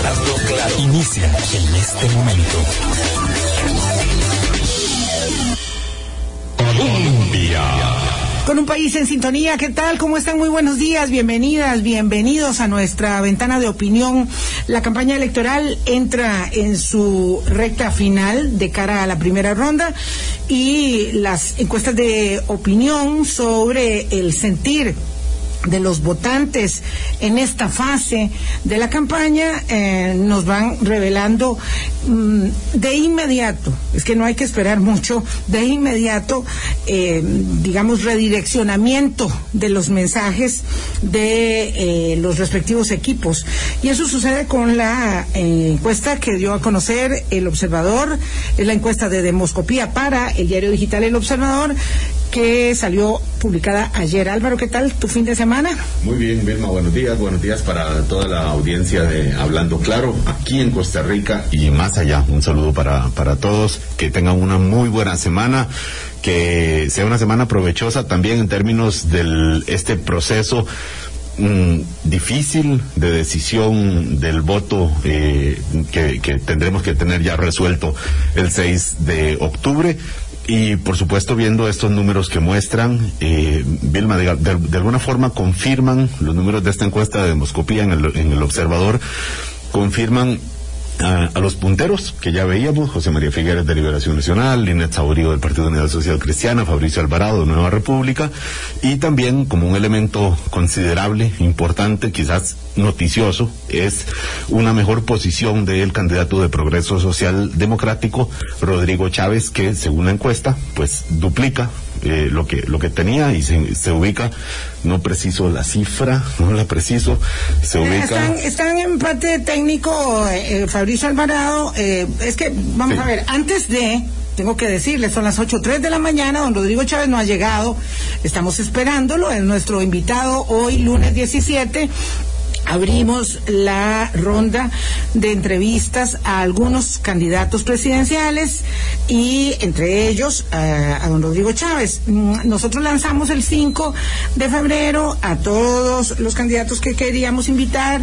Hablando claro. Inicia en este momento. Colombia. Con un país en sintonía, ¿qué tal? ¿Cómo están? Muy buenos días, bienvenidas, bienvenidos a nuestra ventana de opinión. La campaña electoral entra en su recta final de cara a la primera ronda y las encuestas de opinión sobre el sentir de los votantes en esta fase de la campaña eh, nos van revelando mm, de inmediato, es que no hay que esperar mucho, de inmediato, eh, digamos, redireccionamiento de los mensajes de eh, los respectivos equipos. Y eso sucede con la encuesta que dio a conocer el observador, es la encuesta de demoscopía para el diario digital El Observador, que salió publicada ayer. Álvaro, ¿qué tal tu fin de semana? Muy bien, Vilma, buenos días. Buenos días para toda la audiencia de Hablando Claro, aquí en Costa Rica y más allá. Un saludo para, para todos. Que tengan una muy buena semana. Que sea una semana provechosa también en términos de este proceso mm, difícil de decisión del voto eh, que, que, tendremos que tener ya resuelto el 6 de octubre. Y por supuesto, viendo estos números que muestran, eh, Vilma, de, de, de, alguna forma confirman los números de esta encuesta de demoscopía en el, en el observador, confirman a, a, los punteros que ya veíamos, José María Figueres de Liberación Nacional, Linet Saborío del Partido Unidad Social Cristiana, Fabricio Alvarado de Nueva República, y también como un elemento considerable, importante, quizás noticioso, es una mejor posición del candidato de Progreso Social Democrático, Rodrigo Chávez, que según la encuesta, pues duplica eh, lo que lo que tenía y se, se, ubica no preciso la cifra no la preciso se ubica están, están en parte técnico eh, Fabricio Alvarado eh, es que vamos sí. a ver antes de tengo que decirle, son las 8.03 de la mañana, don Rodrigo Chávez no ha llegado, estamos esperándolo, es nuestro invitado hoy, lunes 17, abrimos la ronda de entrevistas a algunos candidatos presidenciales y entre ellos uh, a don Rodrigo Chávez. Nosotros lanzamos el 5 de febrero a todos los candidatos que queríamos invitar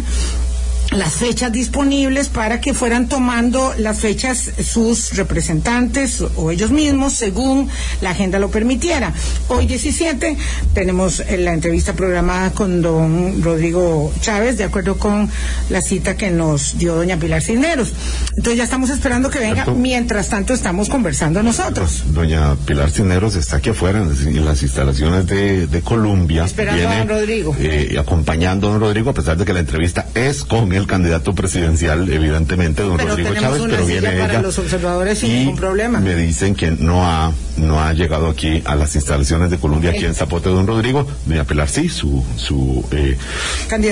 las fechas disponibles para que fueran tomando las fechas sus representantes o ellos mismos según la agenda lo permitiera. Hoy 17 tenemos la entrevista programada con don Rodrigo Chávez de acuerdo con la cita que nos dio doña Pilar Cisneros. Entonces ya estamos esperando que venga, mientras tanto estamos conversando nosotros. Doña Pilar Cisneros está aquí afuera en las instalaciones de, de Colombia. Esperando viene, a don Rodrigo. Eh, acompañando a don Rodrigo a pesar de que la entrevista es con el candidato presidencial, evidentemente, don pero Rodrigo Chávez, pero viene para ella. los observadores sin y ningún problema. Me dicen que no ha, no ha llegado aquí a las instalaciones de Colombia, aquí en Zapote, don Rodrigo. Doña Pilar, sí, su, su eh,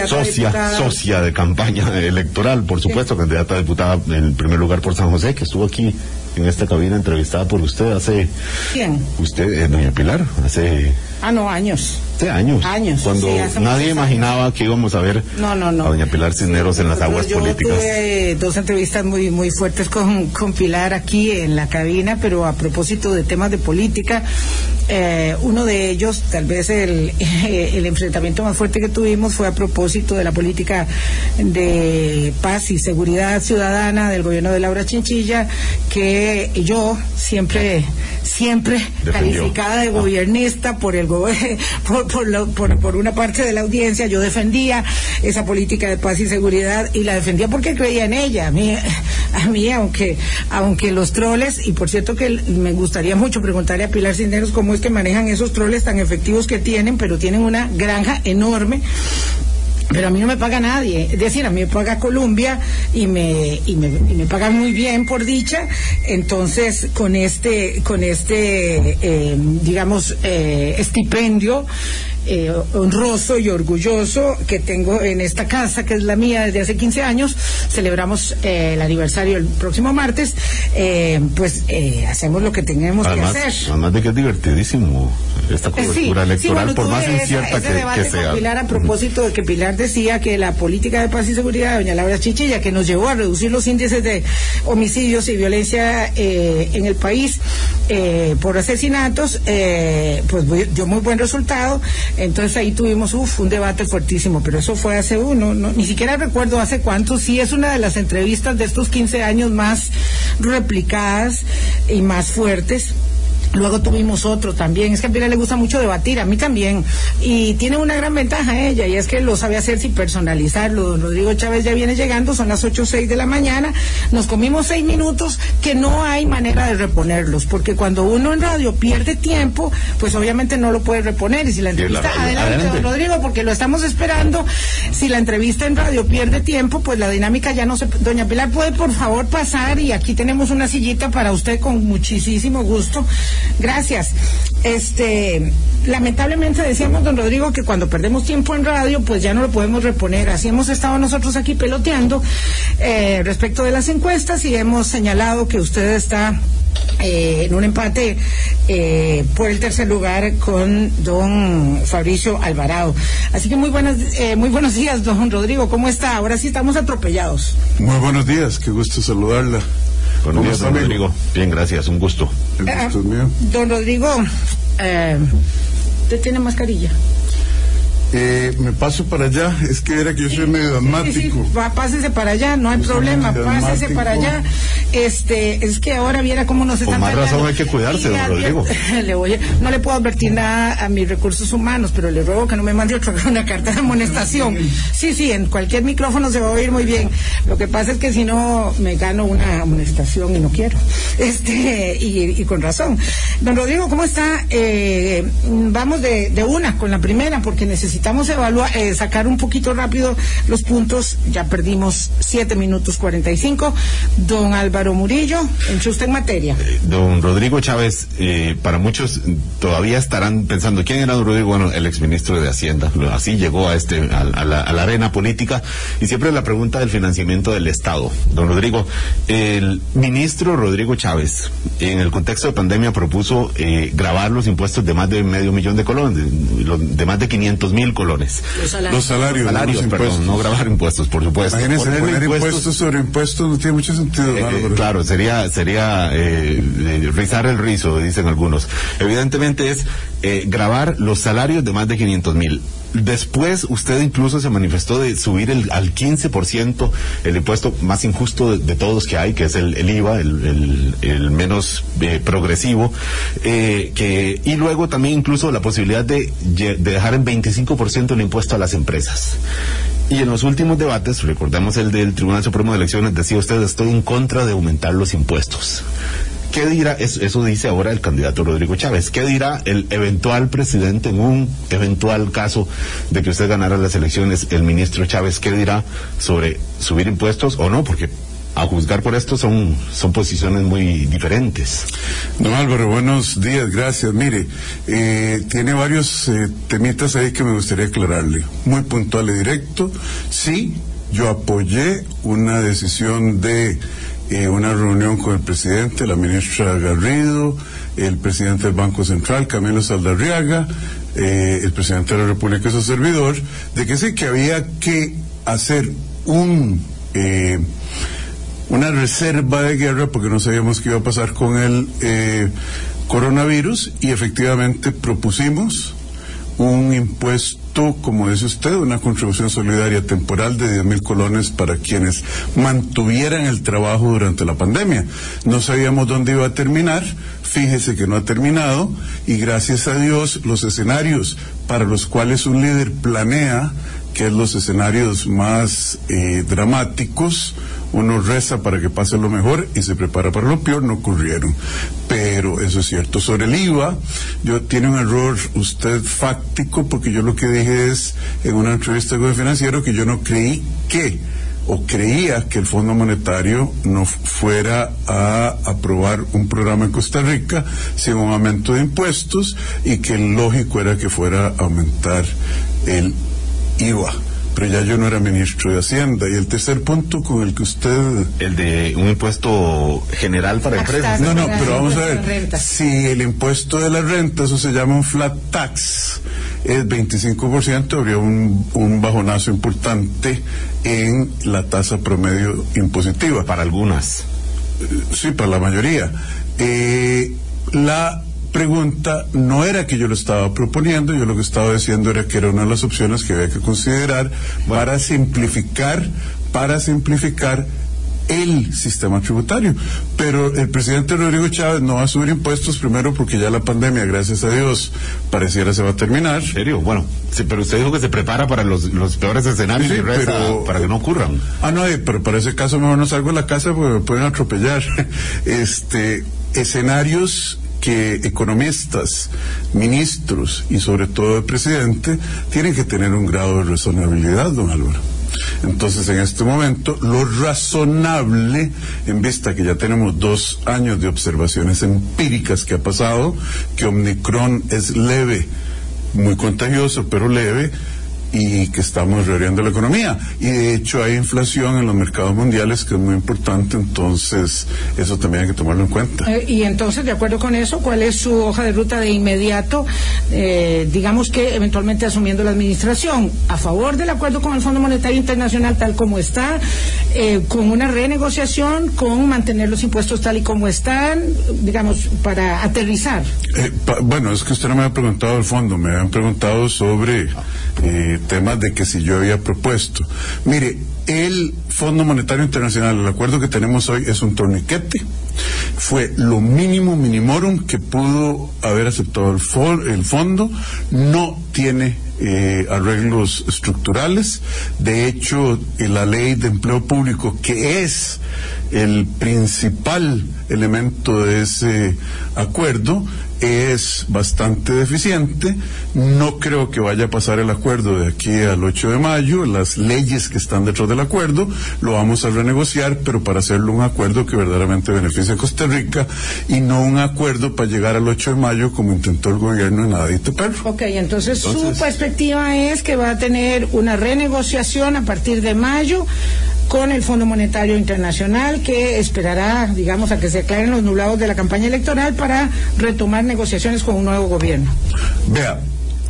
socia, socia de campaña electoral, por supuesto, sí. candidata a diputada en primer lugar por San José, que estuvo aquí en esta cabina entrevistada por usted hace. ¿Quién? Usted, eh, doña Pilar, hace. Ah, no, años. Hace años. Años. Cuando sí, nadie imaginaba años. que íbamos a ver no, no, no. a doña Pilar Cisneros sí, en las aguas yo políticas. Tuve dos entrevistas muy, muy fuertes con, con Pilar aquí en la cabina, pero a propósito de temas de política. Eh, uno de ellos, tal vez el, el enfrentamiento más fuerte que tuvimos fue a propósito de la política de paz y seguridad ciudadana del gobierno de Laura Chinchilla, que yo siempre, siempre Defendió. calificada de gobiernista por el por, por, lo, por, por, una parte de la audiencia, yo defendía esa política de paz y seguridad y la defendía porque creía en ella. A mí, a mí aunque, aunque los troles, y por cierto que me gustaría mucho preguntarle a Pilar Cisneros cómo es que manejan esos troles tan efectivos que tienen, pero tienen una granja enorme pero a mí no me paga nadie, es decir, a mí me paga Colombia y me, y me, y me pagan muy bien por dicha, entonces con este, con este, eh, digamos, eh, estipendio, eh, honroso y orgulloso que tengo en esta casa, que es la mía desde hace 15 años. Celebramos eh, el aniversario el próximo martes. Eh, pues hacemos lo que tenemos además, que hacer. Además de que es divertidísimo esta cobertura sí, electoral, sí, bueno, por más incierta ese que sea. Con Pilar a propósito de que Pilar decía que la política de paz y seguridad de doña Laura Chichilla, que nos llevó a reducir los índices de homicidios y violencia en el país por asesinatos, pues dio muy buen resultado Entonces ahí tuvimos uf, un debate fuertísimo, pero eso fue hace uno, no, ni siquiera recuerdo hace cuánto, sí es una de las entrevistas de estos 15 años más replicadas y más fuertes. Luego tuvimos otro también. Es que a Pilar le gusta mucho debatir, a mí también. Y tiene una gran ventaja ella, y es que lo sabe hacer sin personalizarlo. Don Rodrigo Chávez ya viene llegando, son las ocho o seis de la mañana. Nos comimos seis minutos que no hay manera de reponerlos, porque cuando uno en radio pierde tiempo, pues obviamente no lo puede reponer. Y si la entrevista, adelante, adelante, don Rodrigo, porque lo estamos esperando. Si la entrevista en radio pierde tiempo, pues la dinámica ya no se. Doña Pilar, ¿puede por favor pasar? Y aquí tenemos una sillita para usted con muchísimo gusto. Gracias. Este, lamentablemente decíamos, don Rodrigo, que cuando perdemos tiempo en radio, pues ya no lo podemos reponer. Así hemos estado nosotros aquí peloteando eh, respecto de las encuestas y hemos señalado que usted está eh, en un empate eh, por el tercer lugar con don Fabricio Alvarado. Así que muy buenas, eh, muy buenos días, don Rodrigo. ¿Cómo está? Ahora sí estamos atropellados. Muy buenos días, qué gusto saludarla. Buenos días, don Rodrigo. Bien, gracias, un gusto. El gusto es mío. Don Rodrigo, eh, ¿usted tiene mascarilla? Eh, me paso para allá, es que era que yo soy medio asmático. Sí, sí, va, pásese para allá, no hay Yo problema, pásese para allá. Este, es que ahora viera cómo nos están más razón hay que cuidarse, don Rodrigo. le voy a- no le puedo advertir nada a mis recursos humanos, pero le ruego que no me mande otra una carta de amonestación. Sí, sí, en cualquier micrófono se va a oír muy bien. Lo que pasa es que si no me gano una amonestación y no quiero. Este, y, y con razón. Don Rodrigo, ¿cómo está? Eh, vamos de, de una con la primera, porque necesitamos evaluar, eh, sacar un poquito rápido los puntos. Ya perdimos 7 minutos 45. Don Álvaro Murillo, entre usted en materia. Don Rodrigo Chávez, eh, para muchos todavía estarán pensando, ¿quién era don Rodrigo? Bueno, el exministro de Hacienda. Así llegó a, este, a, la, arena política. Y siempre la pregunta del financiamiento del Estado. Don Rodrigo, el ministro Rodrigo Chávez, en el contexto de pandemia, propuso eh, grabar los impuestos de más de medio millón de colones, de, de más de 500 mil colones. Los salarios. Los salarios, no Salarios, los perdón, no grabar impuestos, por supuesto. Imagínense, poner impuestos- impuestos sobre impuestos no tiene mucho sentido, eh, claro, sería sería eh, eh, rizar el rizo, dicen algunos. Evidentemente es eh, grabar los salarios de más de 500 mil. Después usted incluso se manifestó de subir el, al 15% el impuesto más injusto de, todos que hay, que es el, IVA, el, menos eh, progresivo, eh, que, y luego también incluso la posibilidad de, de dejar en 25% el impuesto a las empresas. Y en los últimos debates, recordemos el del Tribunal Supremo de Elecciones, decía usted, estoy en contra de aumentar los impuestos. ¿Qué dirá? Eso, dice ahora el candidato Rodrigo Chávez. ¿Qué dirá el eventual presidente en un eventual caso de que usted ganara las elecciones, el ministro Chávez? ¿Qué dirá sobre subir impuestos o no? Porque a juzgar por esto son, son posiciones muy diferentes. Don Álvaro, buenos días, gracias. Mire, eh, tiene varios eh, temitas ahí que me gustaría aclararle. Muy puntual y directo. Sí, yo apoyé una decisión de eh, una reunión con el presidente, la ministra Garrido, el presidente del Banco Central, Camilo Saldarriaga, eh, el presidente de la República y su servidor, de que sí, que había que hacer un... eh, una reserva de guerra porque no sabíamos qué iba a pasar con el eh, coronavirus y efectivamente propusimos un impuesto, como dice usted, una contribución solidaria temporal de 10 mil colones para quienes mantuvieran el trabajo durante la pandemia. No sabíamos dónde iba a terminar, fíjese que no ha terminado y gracias a Dios los escenarios para los cuales un líder planea, que es los escenarios más eh, dramáticos, uno reza para que pase lo mejor y se prepara para lo peor, no ocurrieron. Pero eso es cierto. Sobre el IVA, yo tiene un error usted fáctico porque yo lo que dije es en una entrevista con el financiero que yo no creí que o creía que el Fondo Monetario no fuera a aprobar un programa en Costa Rica sin un aumento de impuestos y que el lógico era que fuera a aumentar el IVA. Pero ya yo no era ministro de Hacienda. Y el tercer punto con el que usted El de un impuesto general para empresas. no, no, pero vamos a ver. Si el impuesto de la renta, eso se llama un flat tax, es 25%, habría un, un bajonazo importante en la tasa promedio impositiva. Para algunas. Sí, para la mayoría. Eh, la pregunta no era que yo lo estaba proponiendo, yo lo que estaba diciendo era que era una de las opciones que había que considerar para simplificar, para simplificar el sistema tributario. Pero el presidente Rodrigo Chávez no va a subir impuestos primero porque ya la pandemia, gracias a Dios, pareciera se va a terminar. ¿En serio? Bueno, sí, pero usted dijo que se prepara para los, los peores escenarios Sí, y reza pero- para que no ocurran. Ah, no, eh, pero para ese caso mejor no salgo de la casa porque me pueden atropellar. Este, escenarios que economistas, ministros y sobre todo el presidente tienen que tener un grado de razonabilidad, don Álvaro. Entonces, en este momento, lo razonable, en vista que ya tenemos dos años de observaciones empíricas que ha pasado, que Omicron es leve, muy contagioso, pero leve, y que estamos reabriendo la economía. Y de hecho hay inflación en los mercados mundiales que es muy importante, entonces eso también hay que tomarlo en cuenta. Eh, y entonces, de acuerdo con eso, ¿cuál es su hoja de ruta de inmediato? Eh, digamos que eventualmente asumiendo la administración, a favor del acuerdo con el Fondo Monetario Internacional tal como está, eh, con una renegociación, con mantener los impuestos tal y como están, digamos, para aterrizar. Pa- bueno, es que usted no me ha preguntado el fondo, me han preguntado sobre eh, temas de que si yo había propuesto. Mire, el Fondo Monetario Internacional, el acuerdo que tenemos hoy es un torniquete. Fue lo mínimo minimorum que pudo haber aceptado el, fo- el fondo. No tiene eh, arreglos estructurales. De hecho, la ley de empleo público, que es el principal elemento de ese acuerdo, es bastante deficiente. No creo que vaya a pasar el acuerdo de aquí al 8 de mayo. Las leyes que están detrás del acuerdo lo vamos a renegociar, pero para hacerlo un acuerdo que verdaderamente beneficie a Costa Rica y no un acuerdo para llegar al 8 de mayo como intentó el gobierno en Adito Perro. Ok, entonces, Entonces- su perspectiva es que va a tener una renegociación a partir de mayo con el Fondo Monetario Internacional que esperará, digamos, a que se aclaren los nublados de la campaña electoral para retomar negociaciones con un nuevo gobierno. Vea,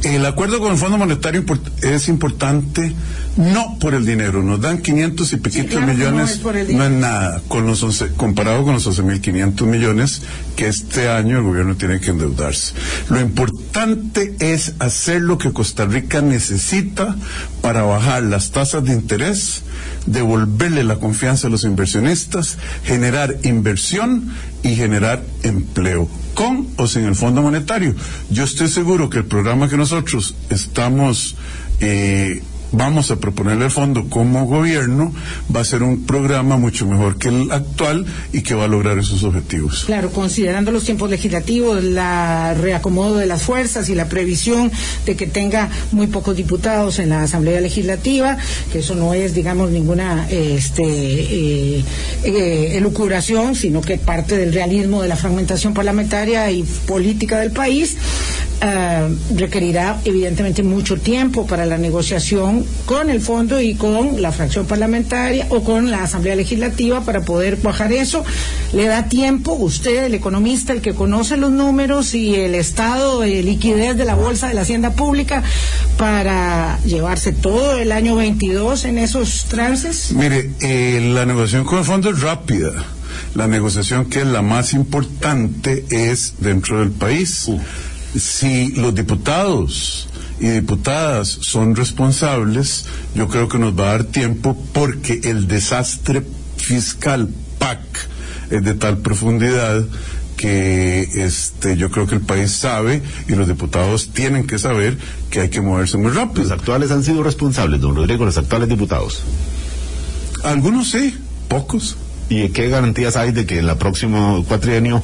el acuerdo con el Fondo Monetario es importante no por el dinero, nos dan 500 y piquitos claro que no millones, es no es nada, con los 11 comparado con los 11.500 millones que este año el gobierno tiene que endeudarse. Lo importante es hacer lo que Costa Rica necesita para bajar las tasas de interés, devolverle la confianza a los inversionistas, generar inversión y generar empleo con o sin el Fondo Monetario. Yo estoy seguro que el programa que nosotros estamos eh, vamos a proponerle al fondo como gobierno va a ser un programa mucho mejor que el actual y que va a lograr esos objetivos. Claro, considerando los tiempos legislativos, la reacomodo de las fuerzas y la previsión de que tenga muy pocos diputados en la Asamblea Legislativa, que eso no es, digamos, ninguna este, eh, eh, elucubración, sino que parte del realismo de la fragmentación parlamentaria y política del país. ah, requerirá evidentemente mucho tiempo para la negociación con el fondo y con la fracción parlamentaria o con la Asamblea Legislativa para poder cuajar eso. Le da tiempo, usted, el economista, el que conoce los números y el estado de liquidez de la Bolsa de la Hacienda Pública, para llevarse todo el año 22 en esos trances. Mire, eh, la negociación con el fondo es rápida. La negociación que es la más importante es dentro del país. Si los diputados y diputadas son responsables, yo creo que nos va a dar tiempo porque el desastre fiscal PAC es de tal profundidad que este yo creo que el país sabe y los diputados tienen que saber que hay que moverse muy rápido. Los actuales han sido responsables, don Rodrigo, los actuales diputados. Algunos sí, pocos. ¿Y qué garantías hay de que en el próximo cuatrienio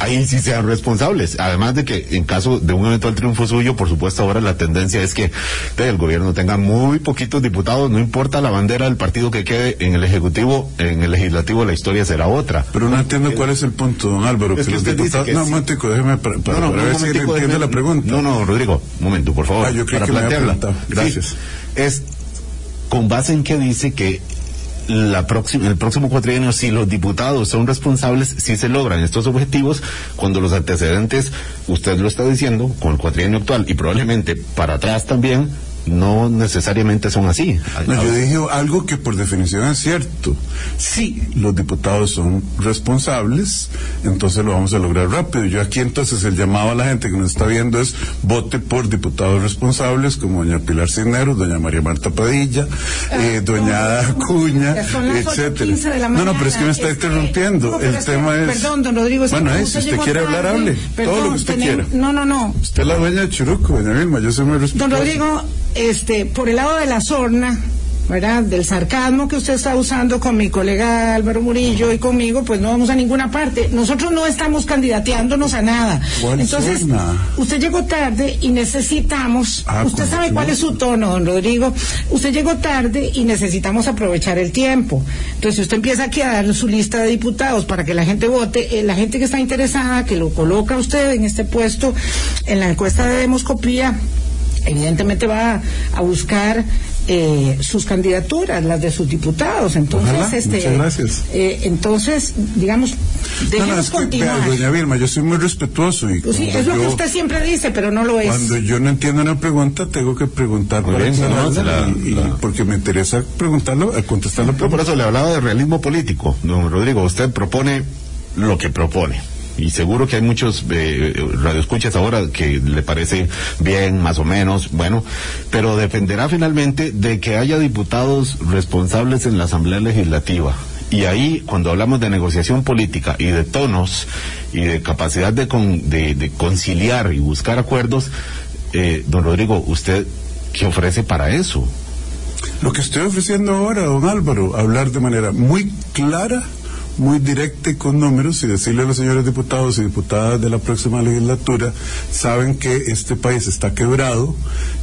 ahí sí sean responsables? Además de que en caso de un eventual triunfo suyo, por supuesto ahora la tendencia es que el gobierno tenga muy poquitos diputados, no importa la bandera del partido que quede en el Ejecutivo, en el Legislativo la historia será otra. Pero no entiendo cuál es el punto, don Álvaro. Es que los diputados... que no, sí. momentico, déjeme para, para- No, no, para ver si le entiende la pregunta. No, no, Rodrigo, un momento, por favor. Ah, yo creí para que me. Gracias. Sí, es con base en que dice que la próxima, el próximo cuatrienio, si los diputados son responsables, si se logran estos objetivos, cuando los antecedentes, usted lo está diciendo, con el cuatrienio actual y probablemente para atrás también, no necesariamente son así. No, yo dije algo que por definición es cierto. Si los diputados son responsables, entonces lo vamos a lograr rápido. Yo aquí entonces el llamado a la gente que nos está viendo es vote por diputados responsables como doña Pilar Cisneros, doña María Marta Padilla, eh, doña Acuña, etcétera. No, no, pero es que me está interrumpiendo. el tema es. Perdón, don Rodrigo. Bueno, es, si usted quiere hablar, hable. Todo lo que usted quiera. No, no, no. Usted es la dueña de Churuco, doña Vilma, yo soy muy respetuoso. Don Rodrigo, este, por el lado de la sorna, ¿verdad? Del sarcasmo que usted está usando con mi colega Álvaro Murillo y conmigo, pues no vamos a ninguna parte. Nosotros no estamos candidateándonos a nada. Entonces, usted llegó tarde y necesitamos, ah, usted sabe cuál es su tono, don Rodrigo, usted llegó tarde y necesitamos aprovechar el tiempo. Entonces, usted empieza aquí a dar su lista de diputados para que la gente vote, eh, la gente que está interesada, que lo coloca usted en este puesto en la encuesta de demoscopía, evidentemente va a buscar eh, sus candidaturas, las de sus diputados. Entonces, este, muchas gracias. Eh, entonces, digamos, debemos continuar. doña Vilma, yo soy muy respetuoso y pues sí, es lo que usted siempre dice, pero no lo es. Cuando yo no entiendo una pregunta, tengo que preguntar porque me interesa preguntarlo, eh, contestarlo. por eso le hablaba de realismo político, don Rodrigo. Usted propone lo que propone y seguro que hay muchos eh, radioescuchas ahora que le parece bien, más o menos, bueno, pero dependerá finalmente de que haya diputados responsables en la Asamblea Legislativa. Y ahí, cuando hablamos de negociación política y de tonos y de capacidad de, de, conciliar y buscar acuerdos, eh, don Rodrigo, ¿usted qué ofrece para eso? Lo que estoy ofreciendo ahora, don Álvaro, hablar de manera muy clara muy directa y con números y decirle a los señores diputados y diputadas de la próxima legislatura, saben que este país está quebrado,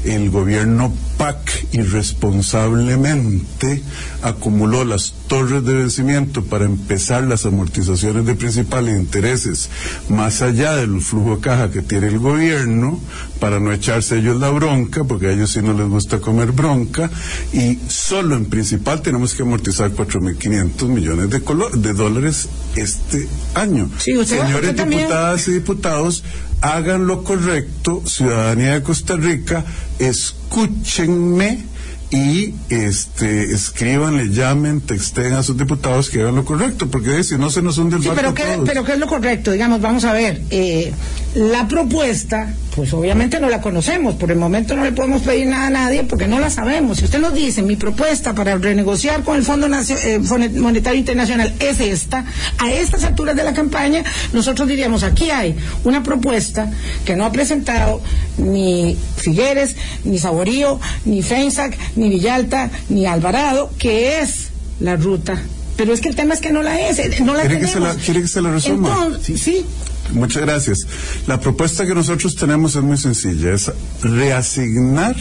el gobierno PAC irresponsablemente acumuló las torres de vencimiento para empezar las amortizaciones de principal e intereses más allá del flujo de caja que tiene el gobierno para no echarse ellos la bronca, porque a ellos sí no les gusta comer bronca, y solo en principal tenemos que amortizar 4.500 millones de, de dólares este año. Señores diputadas y diputados, hagan lo correcto, ciudadanía de Costa Rica, escúchenme y este escriban, llamen, texten a sus diputados que hagan lo correcto, porque si no se nos hunde el sí, pero ¿qué, pero ¿qué es lo correcto? Digamos, vamos a ver, eh, la propuesta, pues obviamente no la conocemos, por el momento no le podemos pedir nada a nadie porque no la sabemos. Si usted nos dice, mi propuesta para renegociar con el Fondo eh, Monetario Internacional es esta, a estas alturas de la campaña, nosotros diríamos, aquí hay una propuesta que no ha presentado ni Figueres, ni Saborío, ni Feinsack, ni Villalta, ni Alvarado, que es la ruta. Pero es que el tema es que no la es, eh, no la ¿Quiere tenemos. Que se ¿Quiere que se la resuma? sí. Muchas gracias. La propuesta que nosotros tenemos es muy sencilla, es reasignar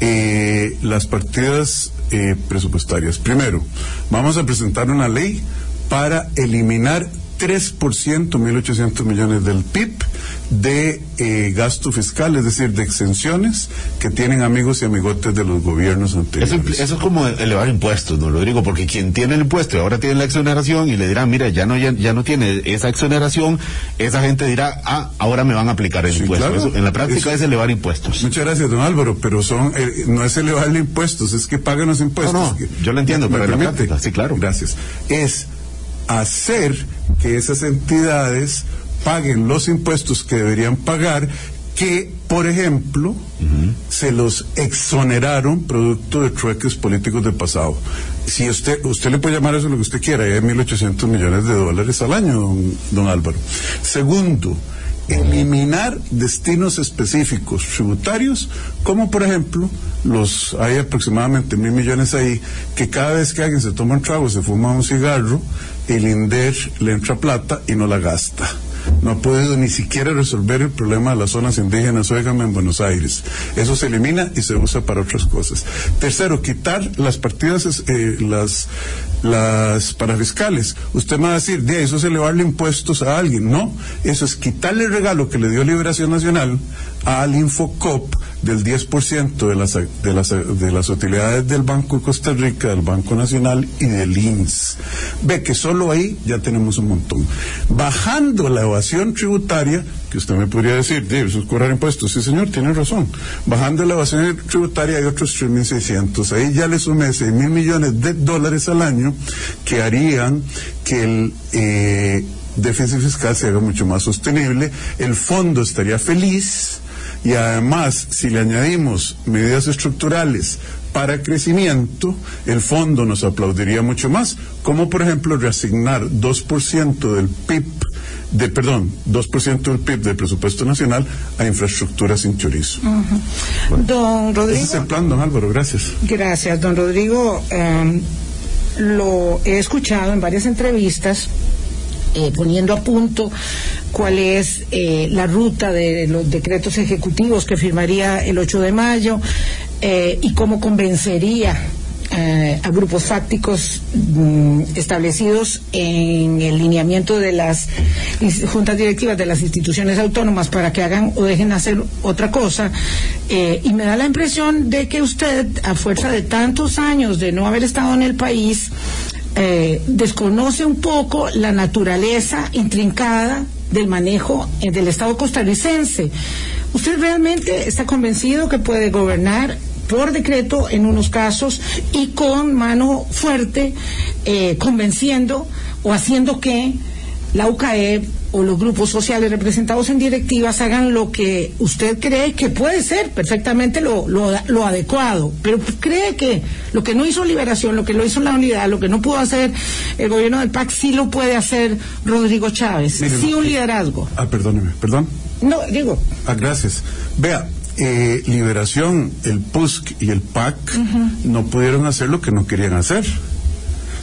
eh, las partidas eh, presupuestarias. Primero, vamos a presentar una ley para eliminar 3%, 1.800 millones del PIB de eh, gasto fiscal, es decir, de exenciones que tienen amigos y amigotes de los gobiernos anteriores. Eso, es como elevar impuestos, ¿no? Lo digo, porque quien tiene el impuesto y ahora tiene la exoneración y le dirán, mira, ya no, ya, no tiene esa exoneración, esa gente dirá, ah, ahora me van a aplicar el impuesto. en la práctica es elevar impuestos. Muchas gracias, don Álvaro, pero son eh, no es elevarle impuestos, es que pagan los impuestos. No, yo lo entiendo, pero en la práctica, sí, claro. Gracias. Es hacer que esas entidades paguen los impuestos que deberían pagar que, por ejemplo, se los exoneraron producto de trueques políticos del pasado. Si usted, usted le puede llamar eso lo que usted quiera, hay 1.800 millones de dólares al año, don, don Álvaro. Segundo, eliminar destinos específicos tributarios, como por ejemplo, los hay aproximadamente mil millones ahí, que cada vez que alguien se toma un trago, se fuma un cigarro, el INDER le entra plata y no la gasta no ha podido ni siquiera resolver el problema de las zonas indígenas, óigame, en Buenos Aires. Eso se elimina y se usa para otras cosas. Tercero, quitar las partidas, eh, las, las parafiscales. Usted me va a decir, de eso es elevarle impuestos a alguien. No, eso es quitarle el regalo que le dio Liberación Nacional al Infocop del 10% de las, de, las, de las utilidades del Banco de Costa Rica, del Banco Nacional y del INS. Ve que solo ahí ya tenemos un montón. Bajando la evasión tributaria, que usted me podría decir, eso es cobrar impuestos. Sí, señor, tiene razón. Bajando la evasión tributaria hay otros 3.600. Ahí ya le sumé 6 mil millones de dólares al año que harían que el eh, déficit fiscal se haga mucho más sostenible. El fondo estaría feliz y además, si le añadimos medidas estructurales para crecimiento, el fondo nos aplaudiría mucho más, como por ejemplo reasignar 2% del PIB, de, perdón, 2% del PIB del presupuesto nacional a infraestructura sin chorizo. don Rodrigo. Ese es el plan, don Álvaro, gracias. Gracias, don Rodrigo. Em, lo he escuchado en varias entrevistas. Eh, poniendo a punto cuál es eh, la ruta de los decretos ejecutivos que firmaría el 8 de mayo eh, y cómo convencería eh, a grupos fácticos mm, establecidos en el lineamiento de las juntas directivas de las instituciones autónomas para que hagan o dejen hacer otra cosa. Eh, y me da la impresión de que usted, a fuerza de tantos años de no haber estado en el país, eh, desconoce un poco la naturaleza intrincada del manejo del Estado costarricense. ¿Usted realmente está convencido que puede gobernar por decreto en unos casos y con mano fuerte eh, convenciendo o haciendo que la UCAE o los grupos sociales representados en directivas hagan lo que usted cree que puede ser perfectamente lo, lo, adecuado, pero cree que lo que no hizo Liberación, lo que lo hizo la unidad, lo que no pudo hacer el gobierno del PAC, sí lo puede hacer Rodrigo Chávez, sí un liderazgo. Ah, perdóneme, perdón. No, digo. Ah, gracias. Vea, eh, Liberación, el PUSC y el PAC no pudieron hacer lo que no querían hacer.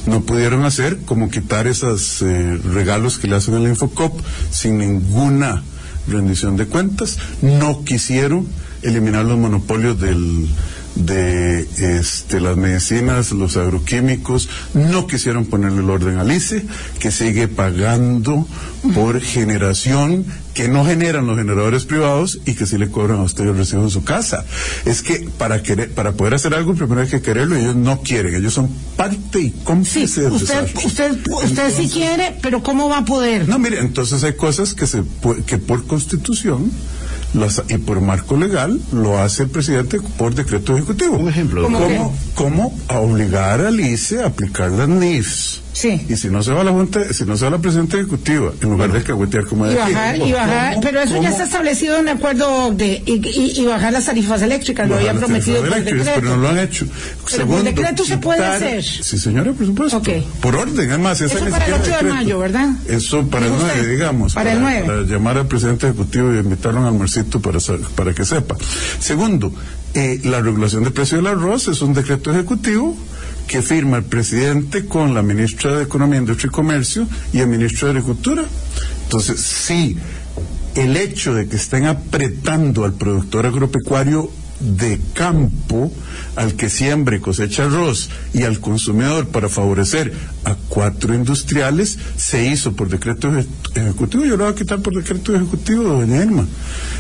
No pudieron hacer como quitar esos eh, regalos que le hacen al Infocop sin ninguna rendición de cuentas. No quisieron eliminar los monopolios del, de este, las medicinas, los agroquímicos, no quisieron ponerle el orden al ICE, que sigue pagando por generación que no generan los generadores privados y que sí le cobran a usted el recibo en su casa. Es que para querer, para poder hacer algo primero hay que quererlo y ellos no quieren, ellos son parte y cómplice usted, usted, usted sí quiere, pero ¿cómo va a poder? No, mire, entonces hay cosas que se que por constitución y por marco legal lo hace el presidente por decreto ejecutivo. Un ejemplo. ¿Cómo, ¿Cómo obligar al ICE a aplicar las NIFs? Sí. Y si no se va a la Junta, si no se va a la presidenta ejecutiva, en lugar de caguetear como y bajar, y bajar, pero eso ya está establecido en acuerdo de y, bajar las tarifas eléctricas, lo habían prometido por decreto. Pero no lo han hecho. Pero por decreto se puede hacer. Sí, señora, por supuesto. Por orden, además. Eso para el 8 de mayo, ¿verdad? Eso para el 9, digamos. Para, el 9. Para llamar al presidente ejecutivo y invitarlo a un almuercito para, para que sepa. Segundo, eh, la regulación del precio del arroz es un decreto ejecutivo que firma el presidente con la ministra de Economía, Industria y Comercio y el ministro de Agricultura. Entonces, sí, el hecho de que estén apretando al productor agropecuario de campo al que siembre y cosecha arroz y al consumidor para favorecer a cuatro industriales se hizo por decreto ejecutivo. Yo lo voy a quitar por decreto ejecutivo, doña Irma.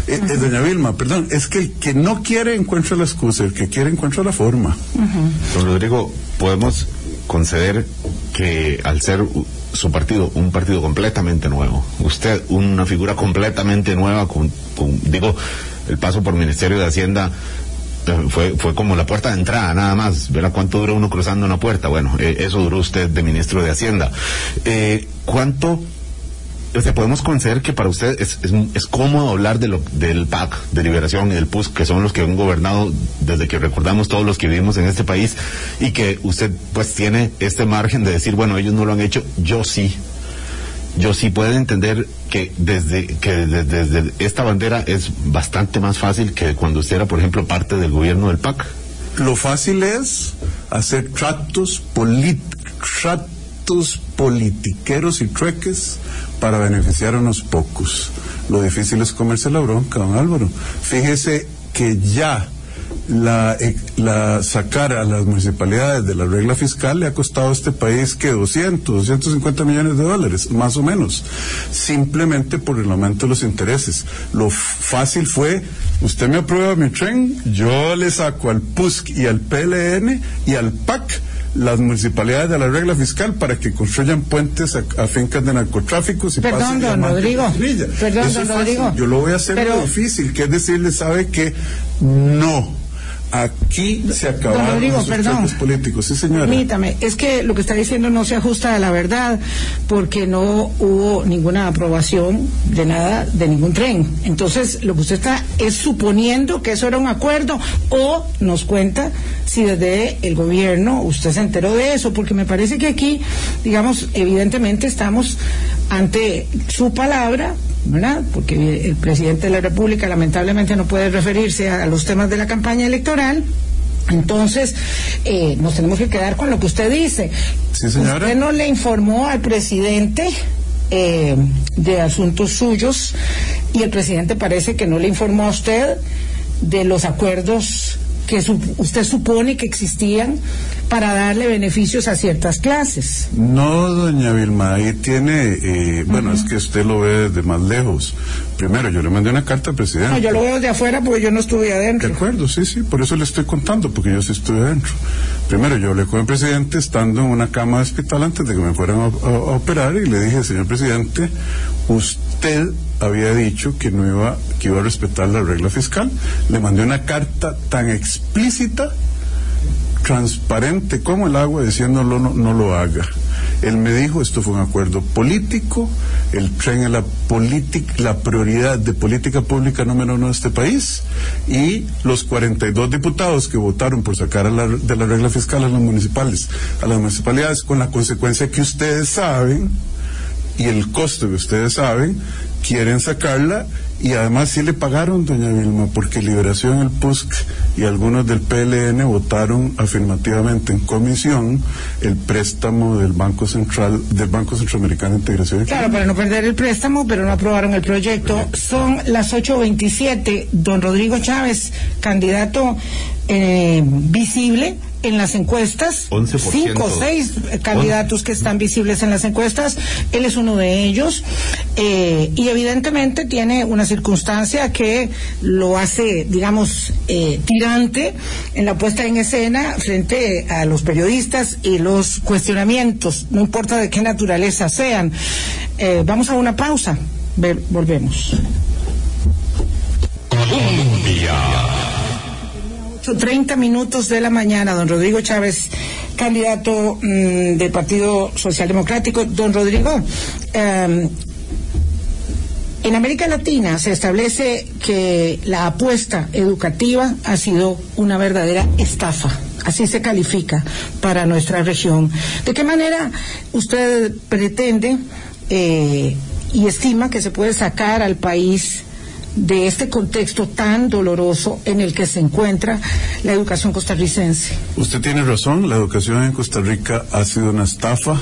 Eh, eh, doña Vilma, perdón. Es que el que no quiere encuentra la excusa, el que quiere encuentra la forma. Don Rodrigo, podemos conceder que al ser su partido un partido completamente nuevo, usted una figura completamente nueva, con digo, el paso por Ministerio de Hacienda eh, fue, fue como la puerta de entrada, nada más. ¿Verá cuánto duró uno cruzando una puerta? Bueno, eh, eso duró usted de ministro de Hacienda. Eh, ¿Cuánto o sea, podemos conceder que para usted es, es, cómodo hablar de lo, del PAC, de Liberación y del PUS, que son los que han gobernado desde que recordamos todos los que vivimos en este país, y que usted pues tiene este margen de decir, bueno, ellos no lo han hecho, yo sí yo sí puedo entender que desde que desde, esta bandera es bastante más fácil que cuando usted era, por ejemplo, parte del gobierno del PAC. Lo fácil es hacer tratos, tratos politiqueros y trueques para beneficiar a unos pocos. Lo difícil es comerse la bronca, don Álvaro. Fíjese que ya la, eh, la sacar a las municipalidades de la regla fiscal le ha costado a este país que 200, 250 millones de dólares, más o menos, simplemente por el aumento de los intereses. Lo fácil fue, usted me aprueba mi tren, yo le saco al PUSC y al PLN y al PAC las municipalidades de la regla fiscal para que construyan puentes a, fincas de narcotráfico. y Perdón, don Rodrigo. Perdón, don Rodrigo. Yo lo voy a hacer muy difícil, que es decirle, sabe que no Aquí se acabaron los perdón, políticos, sí señora. Permítame, es que lo que está diciendo no se ajusta a la verdad, porque no hubo ninguna aprobación de nada, de ningún tren. Entonces, lo que usted está es suponiendo que eso era un acuerdo, o nos cuenta si desde el gobierno usted se enteró de eso, porque me parece que aquí, digamos, evidentemente estamos ante su palabra, ¿verdad? Porque el presidente de la República lamentablemente no puede referirse a los temas de la campaña electoral. Entonces, eh, nos tenemos que quedar con lo que usted dice. Sí, señora. Usted no le informó al presidente eh, de asuntos suyos y el presidente parece que no le informó a usted de los acuerdos que usted supone que existían para darle beneficios a ciertas clases. No, doña Vilma, ahí tiene, eh, bueno, es que usted lo ve desde más lejos. Primero, yo le mandé una carta al presidente. No, yo lo veo de afuera porque yo no estuve adentro. De acuerdo, sí, sí, por eso le estoy contando, porque yo sí estuve adentro. Primero, yo hablé con el presidente estando en una cama de hospital antes de que me fueran a, operar y le dije, señor presidente, usted había dicho que no iba, que iba a respetar la regla fiscal. Le mandé una carta tan explícita transparente como el agua diciéndolo no, no lo haga. Él me dijo, esto fue un acuerdo político, el tren es la, la prioridad de política pública número uno de este país y los 42 diputados que votaron por sacar de la regla fiscal a los municipales, a las municipalidades, con la consecuencia que ustedes saben y el costo que ustedes saben, quieren sacarla y además sí le pagaron, doña Vilma, porque Liberación, el PUSC y algunos del PLN votaron afirmativamente en comisión el préstamo del Banco Central, del Banco Centroamericano de Integración. Claro, para no perder el préstamo, pero no aprobaron el proyecto. Son las 8.27. Don Rodrigo Chávez, candidato eh, visible en las encuestas, cinco o seis candidatos que están visibles en las encuestas, él es uno de ellos, eh, y evidentemente tiene una circunstancia que lo hace, digamos, eh, tirante en la puesta en escena frente a los periodistas y los cuestionamientos, no importa de qué naturaleza sean. Eh, vamos a una pausa, volvemos. 30 minutos de la mañana, don Rodrigo Chávez, candidato mm, del Partido Socialdemocrático. Don Rodrigo, em, en América Latina se establece que la apuesta educativa ha sido una verdadera estafa. Así se califica para nuestra región. ¿De qué manera usted pretende eh, y estima que se puede sacar al país de este contexto tan doloroso en el que se encuentra la educación costarricense. Usted tiene razón, la educación en Costa Rica ha sido una estafa,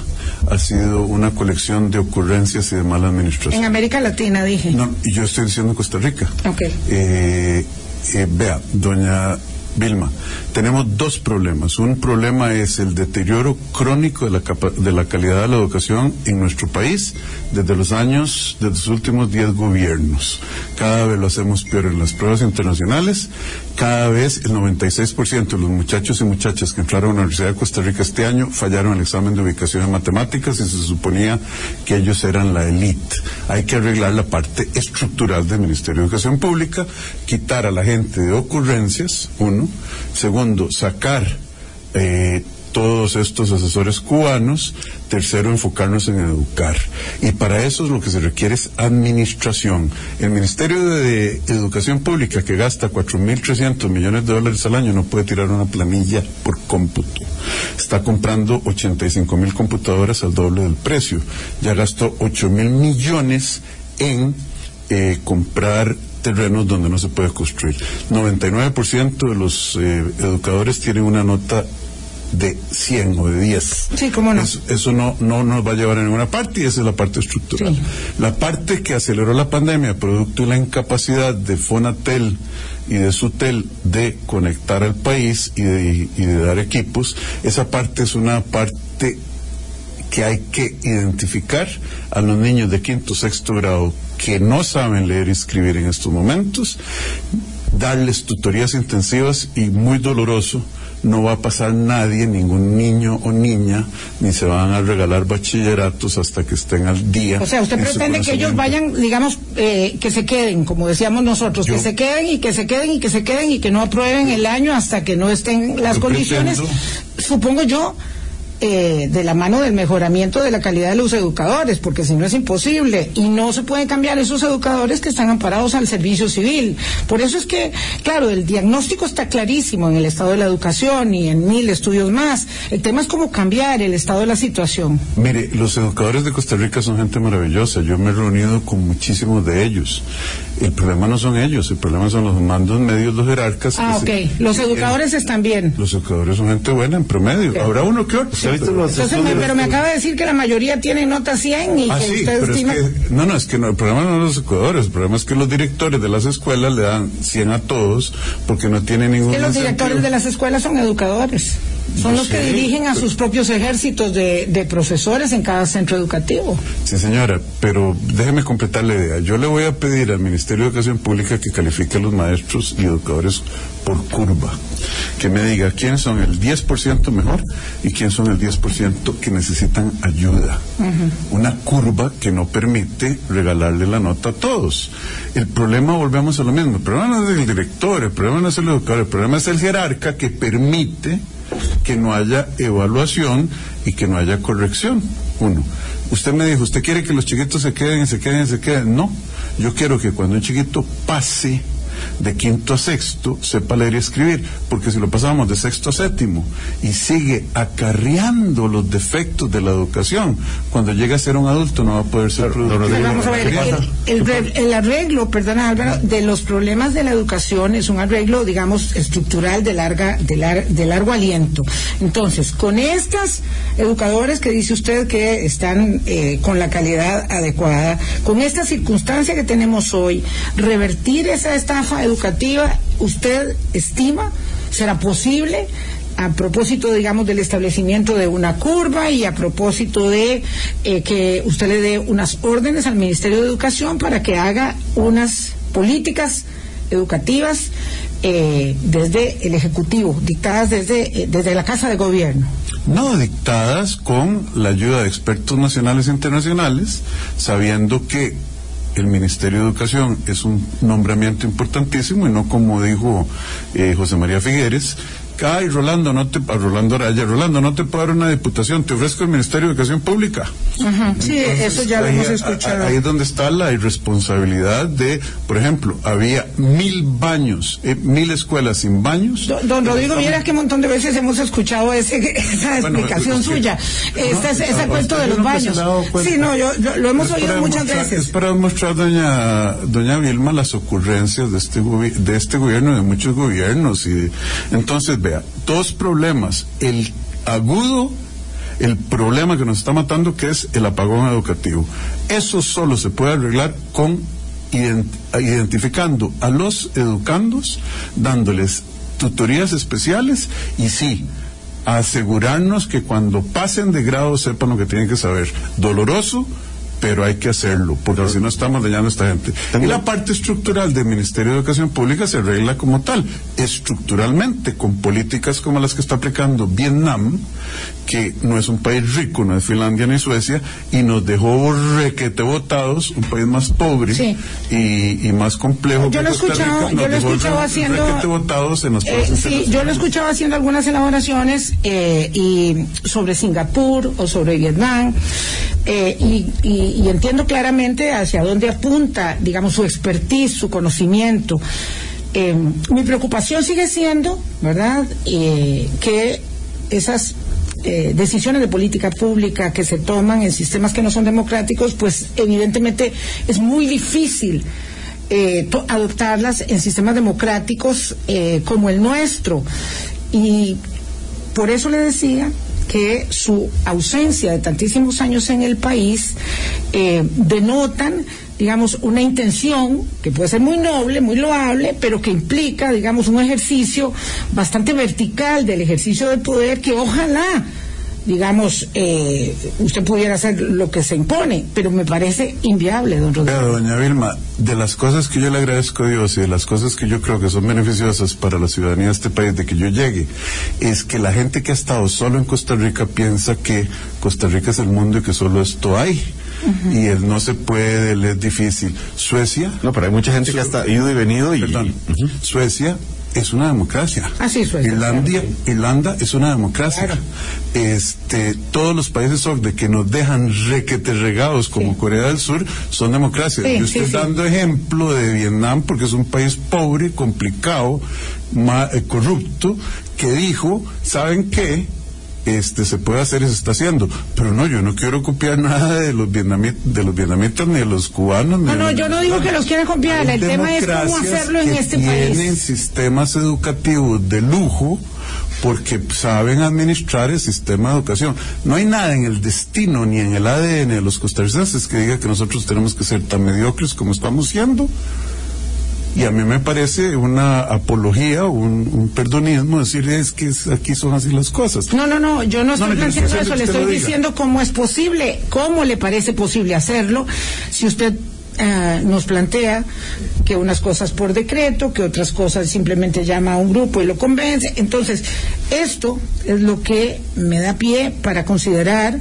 ha sido una colección de ocurrencias y de mala administración. En América Latina, dije. No, yo estoy diciendo Costa Rica. Ok. Eh, eh, vea, doña Vilma, tenemos dos problemas. Un problema es el deterioro crónico de la, de la calidad de la educación en nuestro país desde los años, desde los últimos diez gobiernos. Cada vez lo hacemos peor en las pruebas internacionales. Cada vez el 96% de los muchachos y muchachas que entraron a la Universidad de Costa Rica este año fallaron el examen de ubicación en matemáticas y se suponía que ellos eran la élite. Hay que arreglar la parte estructural del Ministerio de Educación Pública, quitar a la gente de ocurrencias, Segundo, sacar eh, todos estos asesores cubanos. Tercero, enfocarnos en educar. Y para eso lo que se requiere es administración. El Ministerio de Educación Pública, que gasta 4.300 millones de dólares al año, no puede tirar una planilla por cómputo. Está comprando 85.000 computadoras al doble del precio. Ya gastó 8.000 millones en eh, comprar terrenos donde no se puede construir. 99% de los eh, educadores tienen una nota de 100 o de 10. Sí, cómo no. Eso, eso no, no nos va a llevar a ninguna parte y esa es la parte estructural. Sí. La parte que aceleró la pandemia, producto de la incapacidad de Fonatel y de Sutel de conectar al país y de, y de dar equipos, esa parte es una parte que hay que identificar a los niños de quinto sexto grado que no saben leer y escribir en estos momentos, darles tutorías intensivas y muy doloroso. No va a pasar nadie, ningún niño o niña, ni se van a regalar bachilleratos hasta que estén al día. O sea, usted pretende que ellos vayan, digamos, eh, que se queden, como decíamos nosotros, Yo- que se queden y que se queden y que se queden y que no aprueben el año hasta que no estén las condiciones, pretendo- supongo yo, eh, de la mano del mejoramiento de la calidad de los educadores, porque si no es imposible y no se pueden cambiar esos educadores que están amparados al servicio civil. Por eso es que, claro, el diagnóstico está clarísimo en el estado de la educación y en mil estudios más. El tema es cómo cambiar el estado de la situación. Mire, los educadores de Costa Rica son gente maravillosa. Yo me he reunido con muchísimos de ellos. El problema no son ellos, el problema son los mandos medios, los jerarcas. Ah, ok. se- Los educadores están bien. Los educadores son gente buena en promedio. Ok. Habrá uno que otro. ¿Se ha visto los Entonces, me- pero me acaba de decir que la mayoría tiene nota 100 y Ah, que sí, usted pero estima... es que, no, no, es que no, el problema no son los educadores, el problema es que los directores de las escuelas le dan 100 a todos porque no tienen ningún que los directores de las escuelas son educadores. Son los que dirigen a sus propios ejércitos de, de profesores en cada centro educativo. Sí, señora, pero déjeme completar la idea. Yo le voy a pedir al Ministerio de Educación Pública que califique a los maestros y educadores por curva. Que me diga quiénes son el 10% mejor y quiénes son el 10% que necesitan ayuda. Una curva que no permite regalarle la nota a todos. El problema, volvemos a lo mismo, el problema no es el director, el problema no es el educador, el problema es el jerarca que permite que no haya evaluación y que no haya corrección. Uno. Usted me dijo, ¿usted quiere que los chiquitos se queden se queden se queden? No. Yo quiero que cuando un chiquito pase de quinto a sexto sepa leer y escribir, porque si lo pasamos de sexto a séptimo y sigue acarreando los defectos de la educación, cuando llegue a ser un adulto no va a poder ser productivo. Pero vamos a el, el arreglo, perdona Álvaro, de los problemas de la educación es un arreglo, digamos, estructural de, larga, de, lar- de largo aliento. Entonces, con estas educadores que dice usted que están eh, con la calidad adecuada, con esta circunstancia que tenemos hoy, revertir esa estafa educativa, ¿usted estima será posible? a propósito, digamos, del establecimiento de una curva y a propósito de eh, que usted le dé unas órdenes al Ministerio de Educación para que haga unas políticas educativas eh, desde el Ejecutivo, dictadas desde, eh, desde la Casa de Gobierno. No dictadas con la ayuda de expertos nacionales e internacionales, sabiendo que el Ministerio de Educación es un nombramiento importantísimo y no como dijo eh, José María Figueres, ay Rolando, no te, a Rolando Araya, Rolando, no te puedo dar una diputación, te ofrezco el Ministerio de Educación Pública. Sí, eso ya lo ahí- hemos escuchado. Ahí es donde está la irresponsabilidad de, por ejemplo, había mil baños, eh, mil escuelas sin baños. Don, don Rodrigo, vieras qué montón de veces hemos escuchado ese, esa explicación que- suya, Esta- No, ese cuento de los baños. Sí, no, yo, yo- lo hemos Es oído muchas veces. Es para demostrar, doña, doña Vilma, las ocurrencias de este, de este gobierno y de muchos gobiernos. Y entonces, vea, dos problemas. El agudo, el problema que nos está matando, que es el apagón educativo. Eso solo se puede arreglar con ident- identificando a los educandos, dándoles tutorías especiales y sí, asegurarnos que cuando pasen de grado sepan lo que tienen que saber. Doloroso, pero hay que hacerlo, porque si no estamos dañando a esta gente. Y la parte estructural del Ministerio de Educación Pública se arregla como tal, estructuralmente, con políticas como las que está aplicando Vietnam, que no es un país rico, no es Finlandia ni Suecia, y nos dejó requete votados, un país más pobre Sí. y, y más complejo. Yo lo he escuchado- yo lo escuchado haciendo- en Eh, sí, yo lo he escuchado haciendo algunas elaboraciones eh, y sobre Singapur o sobre Vietnam eh, y, y- y entiendo claramente hacia dónde apunta, digamos, su expertise, su conocimiento. Eh, mi preocupación sigue siendo, ¿verdad?, Eh, que esas eh, decisiones de política pública que se toman en sistemas que no son democráticos, pues evidentemente es muy difícil eh, adoptarlas en sistemas democráticos como el nuestro. Y por eso le decía que su ausencia de tantísimos años en el país eh, denotan digamos, una intención que puede ser muy noble, muy loable, pero que implica, digamos, un ejercicio bastante vertical del ejercicio del poder que ojalá digamos, eh, usted pudiera hacer lo que se impone, pero me parece inviable, don Rodrigo. Pero, doña Vilma, de las cosas que yo le agradezco a Dios y de las cosas que yo creo que son beneficiosas para la ciudadanía de este país de que yo llegue, es que la gente que ha estado solo en Costa Rica piensa que Costa Rica es el mundo y que solo esto hay. Y él no se puede, él es difícil. Suecia. No, pero hay mucha gente que ha ido y venido y. Perdón. Suecia es una democracia. Así es. Irlandia, Irlanda es una democracia. Este, todos los países de que nos dejan requete regados como Corea del Sur son democracias. Sí, Yo estoy sí. dando ejemplo de Vietnam porque es un país pobre, complicado, ma- eh, corrupto, que dijo, ¿saben qué? Este se puede hacer y se está haciendo, pero no, yo no quiero copiar nada de los vietnamitas, de los vietnamitas ni de los cubanos. ni No, de no, yo no digo que los quiera copiar, el tema es cómo hacerlo en este tienen país. sistemas educativos de lujo porque saben administrar el sistema de educación. No hay nada en el destino ni en el ADN de los costarricenses que diga que nosotros tenemos que ser tan mediocres como estamos siendo. Y a mí me parece una apología, un, un perdonismo decir es que es- aquí son así las cosas. No, no, no, yo no estoy no, planteando eso, le estoy diciendo cómo es posible, cómo le parece posible hacerlo, si usted eh, nos plantea que unas cosas por decreto, que otras cosas simplemente llama a un grupo y lo convence. Entonces, esto es lo que me da pie para considerar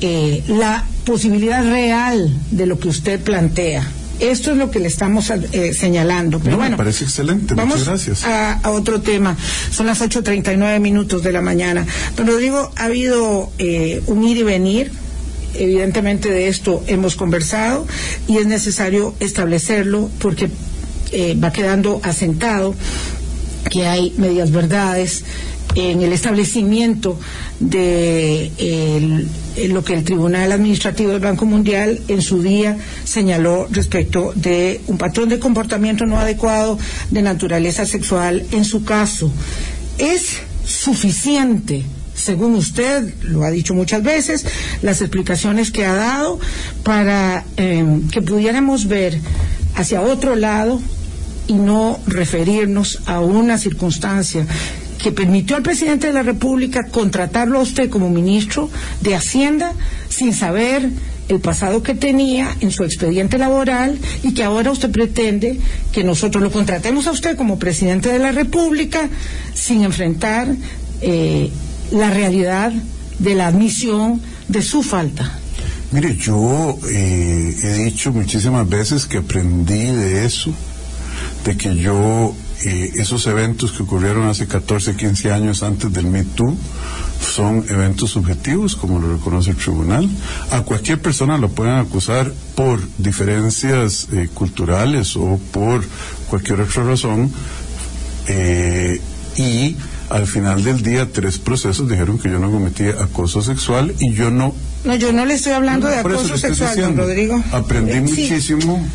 eh, la posibilidad real de lo que usted plantea. Esto es lo que le estamos eh, señalando. Pero No, me bueno, parece excelente, vamos muchas gracias. a, a otro tema. Son las 8.39 minutos de la mañana. Don Rodrigo, ha habido eh, un ir y venir. Evidentemente de esto hemos conversado y es necesario establecerlo porque eh, va quedando asentado que hay medias verdades en el establecimiento de en lo que el Tribunal Administrativo del Banco Mundial en su día señaló respecto de un patrón de comportamiento no adecuado de naturaleza sexual en su caso. ¿Es suficiente? Según usted, lo ha dicho muchas veces, las explicaciones que ha dado para eh, que pudiéramos ver hacia otro lado y no referirnos a una circunstancia que permitió al presidente de la República contratarlo a usted como ministro de Hacienda sin saber el pasado que tenía en su expediente laboral y que ahora usted pretende que nosotros lo contratemos a usted como presidente de la República sin enfrentar eh, la realidad de la admisión de su falta. Mire, yo eh, he dicho muchísimas veces que aprendí de eso, de que yo, eh, esos eventos que ocurrieron hace 14, 15 años antes del Me Too, son eventos subjetivos, como lo reconoce el tribunal. A cualquier persona lo pueden acusar por diferencias eh, culturales o por cualquier otra razón. eh, y al final del día, tres procesos dijeron que yo no cometí acoso sexual y yo no No, yo no le estoy hablando de acoso sexual, don. Rodrigo. Aprendí sí. muchísimo.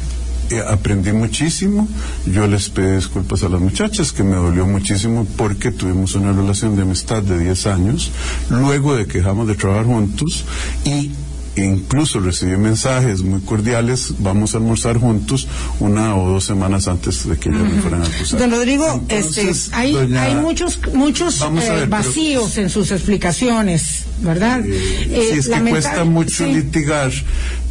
Eh, aprendí muchísimo. Yo les pedí disculpas a las muchachas, que me dolió muchísimo porque tuvimos una relación de amistad de 10 años, luego de que dejamos de trabajar juntos y incluso recibí mensajes muy cordiales, vamos a almorzar juntos una o dos semanas antes de que ellas me fueran a acusar. Don Rodrigo, Entonces, este, hay, doña- hay muchos, muchos eh, ver, pero- vacíos en sus explicaciones, ¿verdad? Eh, Sí, es que cuesta mucho sí. litigar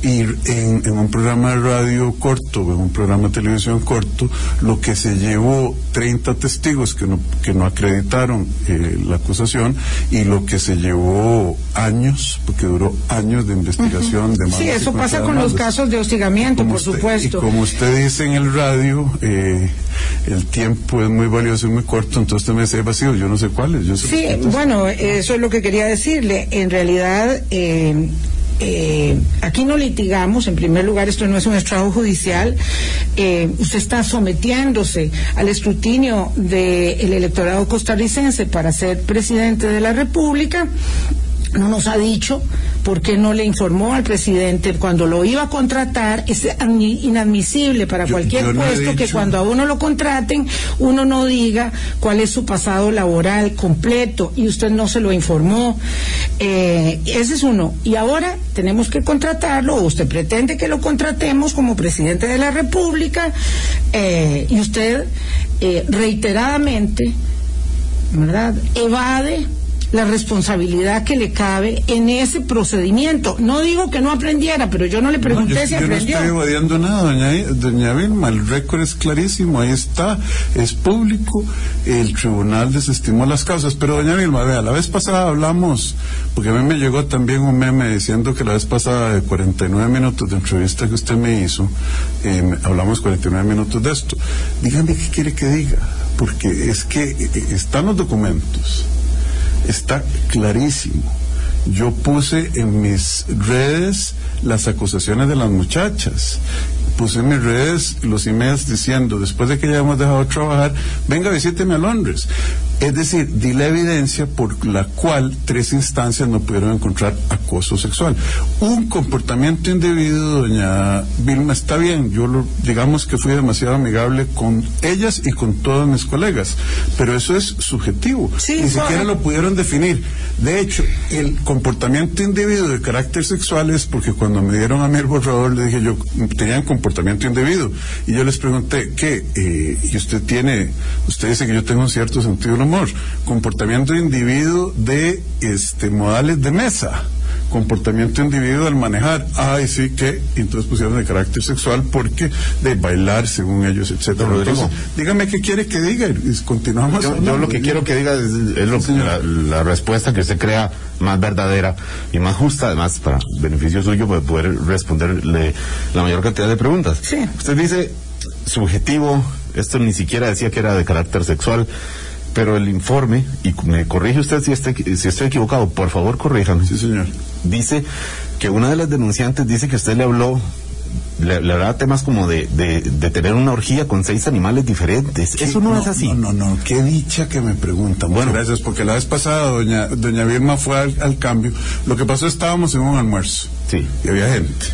ir en, en un programa de radio corto, en un programa de televisión corto, lo que se llevó 30 testigos que no, que no acreditaron eh, la acusación y lo que se llevó años, porque duró años de investigación de Sí, eso 50 pasa con los casos de hostigamiento, por usted- supuesto. Y como usted dice en el radio, eh, el tiempo es muy valioso y muy corto, entonces usted me dice vacío, yo no sé cuáles. Yo sé Sí, bueno, eso es lo que quería decirle. En realidad, eh, eh, aquí no litigamos, en primer lugar, esto no es un estrado judicial. Eh, usted está sometiéndose al escrutinio del electorado costarricense para ser presidente de la República. No nos ha dicho por qué no le informó al presidente cuando lo iba a contratar. Es admi- inadmisible para Yo- cualquier yo no he puesto que cuando a uno lo contraten, uno no diga cuál es su pasado laboral completo y usted no se lo informó. Eh, ese es uno. Y ahora tenemos que contratarlo, o usted pretende que lo contratemos como presidente de la República eh, y usted eh, reiteradamente ¿verdad? Evade la responsabilidad que le cabe en ese procedimiento. No digo que no aprendiera, pero yo no le pregunté No, yo, si yo no aprendió. estoy evadiendo nada, doña, doña Vilma. El récord es clarísimo, ahí está, es público. El tribunal desestimó las causas. Pero, doña Vilma, vea, la vez pasada hablamos, porque a mí me llegó también un meme diciendo que la vez pasada de 49 minutos de entrevista que usted me hizo, eh, hablamos 49 minutos de esto. Dígame qué quiere que diga, porque es que eh, eh, están los documentos está clarísimo. Yo puse en mis redes las acusaciones de las muchachas. Puse en mis redes los emails diciendo, después de que ya hemos dejado de trabajar, venga, visíteme a Londres. Es decir, di la evidencia por la cual tres instancias no pudieron encontrar acoso sexual. Un comportamiento indebido, doña Vilma, está bien. Yo lo, digamos que fui demasiado amigable con ellas y con todos mis colegas, pero eso es subjetivo. Sí, Ni siquiera correcto. lo pudieron definir. De hecho, el comportamiento indebido de carácter sexual es porque cuando me dieron a mí el borrador le dije yo tenían comportamiento indebido y yo les pregunté qué Eh, y usted tiene usted dice que yo tengo un cierto sentido humor comportamiento individuo de este modales de mesa comportamiento individuo al manejar ay sí que entonces pusieron de carácter sexual porque de bailar según ellos etcétera. Entonces, dígame qué quiere que diga y continuamos Yo, lo que quiero que diga es, es lo- Sí, señor. la, la respuesta que usted crea más verdadera y más justa, además, para beneficio suyo, para poder responderle la mayor cantidad de preguntas. Sí. Usted dice subjetivo, esto ni siquiera decía que era de carácter sexual, pero el informe, y me corrige usted si estoy, si estoy equivocado, por favor corríjame. sí señor Dice que una de las denunciantes dice que usted le habló. Le, le hablaba temas como de, de, de tener una orgía con seis animales diferentes. Eso no, es así. No, no, no, qué dicha que me preguntan. Bueno, Bueno. gracias, porque la vez pasada doña, doña Vilma fue al, al cambio. Lo que pasó estábamos en un almuerzo. Sí. Y había gente.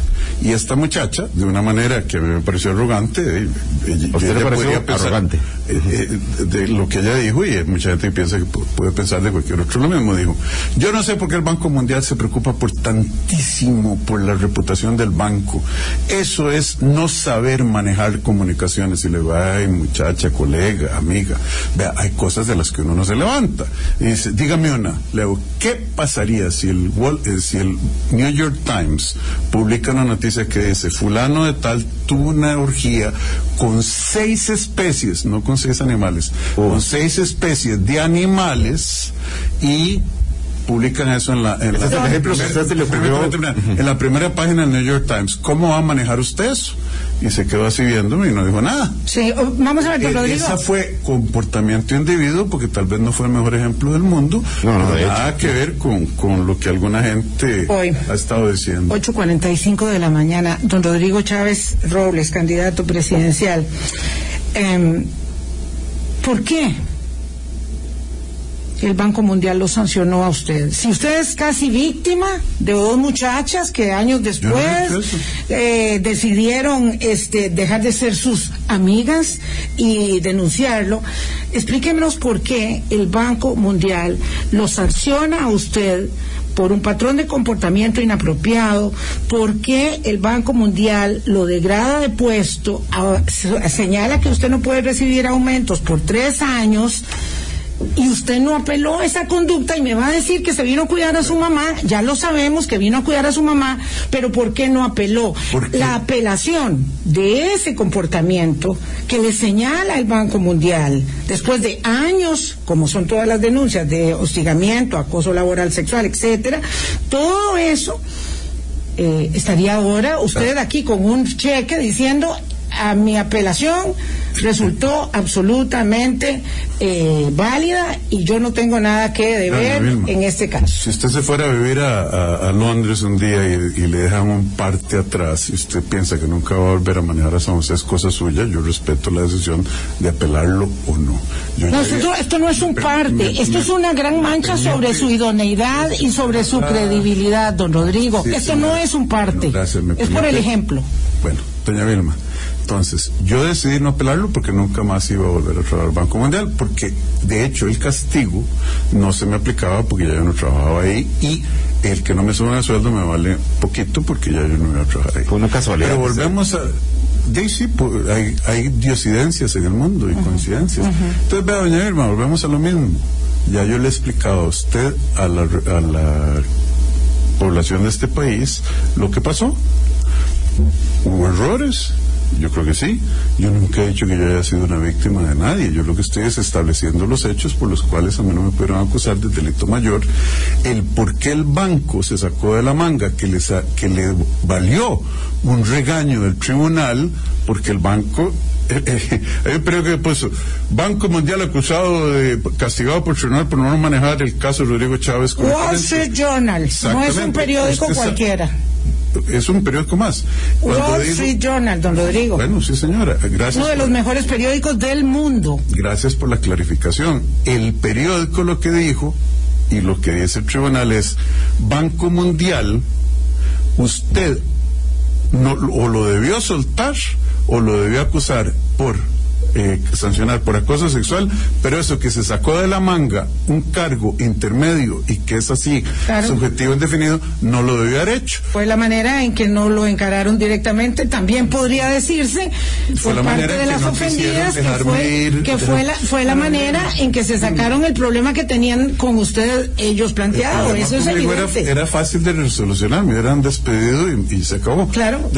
Y esta muchacha, de una manera que me pareció arrogante, eh, ella- ¿A usted le pareció pensar, arrogante? eh, eh, de lo que ella dijo, y mucha gente piensa que pu- puede pensar de cualquier otro lo mismo, dijo. Yo no sé por qué el Banco Mundial se preocupa por tantísimo por la reputación del banco. Eso es no saber manejar comunicaciones. Y le va, ay, muchacha, colega, amiga. Vea, hay cosas de las que uno no se levanta. Y dice, dígame una, Leo, ¿qué pasaría si el, Wall- eh, si el New York Times publica una noticia que dice, fulano de tal tuvo una orgía con seis especies, no con seis animales, con seis especies de animales y publican eso en la, en Ese la- ejemplo se le en la primera página del New York Times. ¿Cómo va a manejar usted eso? Y se quedó así viéndome y no dijo nada. Sí, o- vamos a ver, don Eh, Rodrigo. Esa fue comportamiento individuo, porque tal vez no fue el mejor ejemplo del mundo, No, no, de nada que ver con, con lo que alguna gente Hoy. ha estado diciendo. 8.45 de la mañana, don Rodrigo Chávez Robles, candidato presidencial. Em, ¿Por qué el Banco Mundial lo sancionó a usted? Si usted es casi víctima de dos muchachas que años después no eh, decidieron este, dejar de ser sus amigas y denunciarlo, explíquenos por qué el Banco Mundial lo sanciona a usted por un patrón de comportamiento inapropiado, por qué el Banco Mundial lo degrada de puesto, a- señala que usted no puede recibir aumentos por tres años y usted no apeló a esa conducta y me va a decir que se vino a cuidar a su mamá, ya lo sabemos que vino a cuidar a su mamá, pero ¿por qué no apeló? La apelación de ese comportamiento que le señala el Banco Mundial, después de años, como son todas las denuncias de hostigamiento, acoso laboral sexual, etcétera, todo eso eh, estaría ahora usted aquí con un cheque diciendo a mi apelación resultó absolutamente eh, válida y yo no tengo nada que deber en este caso. Si usted se fuera a vivir a, Londres un día y, le dejan un parte atrás y usted piensa que nunca va a volver a manejar a San José, es cosa suya, yo respeto la decisión de apelarlo o no. esto, no es un parte, esto es una gran mancha sobre su idoneidad y sobre su credibilidad, don Rodrigo. esto no es un parte, es por el ejemplo. Bueno, doña Vilma. Entonces, yo decidí no apelarlo porque nunca más iba a volver a trabajar al Banco Mundial, porque de hecho el castigo no se me aplicaba porque ya yo no trabajaba ahí y el que no me suban el sueldo me vale poquito porque ya yo no iba a trabajar ahí. Fue una casualidad. Pero volvemos a... De sí, pues, hay, hay diosidencias en el mundo y coincidencias. Entonces, vea, doña Irma, volvemos a lo mismo. Ya yo le he explicado a usted, a la, a la población de este país, lo que pasó. Hubo errores, yo creo que sí. Yo nunca he dicho que yo haya sido una víctima de nadie. Yo lo que estoy es estableciendo los hechos por los cuales a mí no me pudieron acusar de delito mayor. El por qué el banco se sacó de la manga, que, les que le valió un regaño del tribunal, porque el banco eh, eh, creo que pues Banco Mundial acusado de castigado por tribunal por no manejar el caso de Rodrigo Chávez Wall Street Journal no es un periódico cualquiera es un periódico más. Wall Street Journal, don Rodrigo. Bueno, sí, señora. Gracias. Uno de los mejores periódicos del mundo. Gracias por la clarificación. El periódico lo que dijo y lo que dice el tribunal es Banco Mundial, usted no, o lo debió soltar o lo debió acusar por eh, sancionar por acoso sexual, pero eso que se sacó de la manga un cargo intermedio y que es así, subjetivo indefinido, no lo debió haber hecho. Fue la manera en que no lo encararon directamente, también podría decirse fue por parte de las ofendidas que, fue, que fue, la, fue la manera en que se sacaron el problema que tenían con usted ellos planteado. Eso es evidente. Era, fácil de resolucionar, me hubieran despedido y, se acabó. Claro,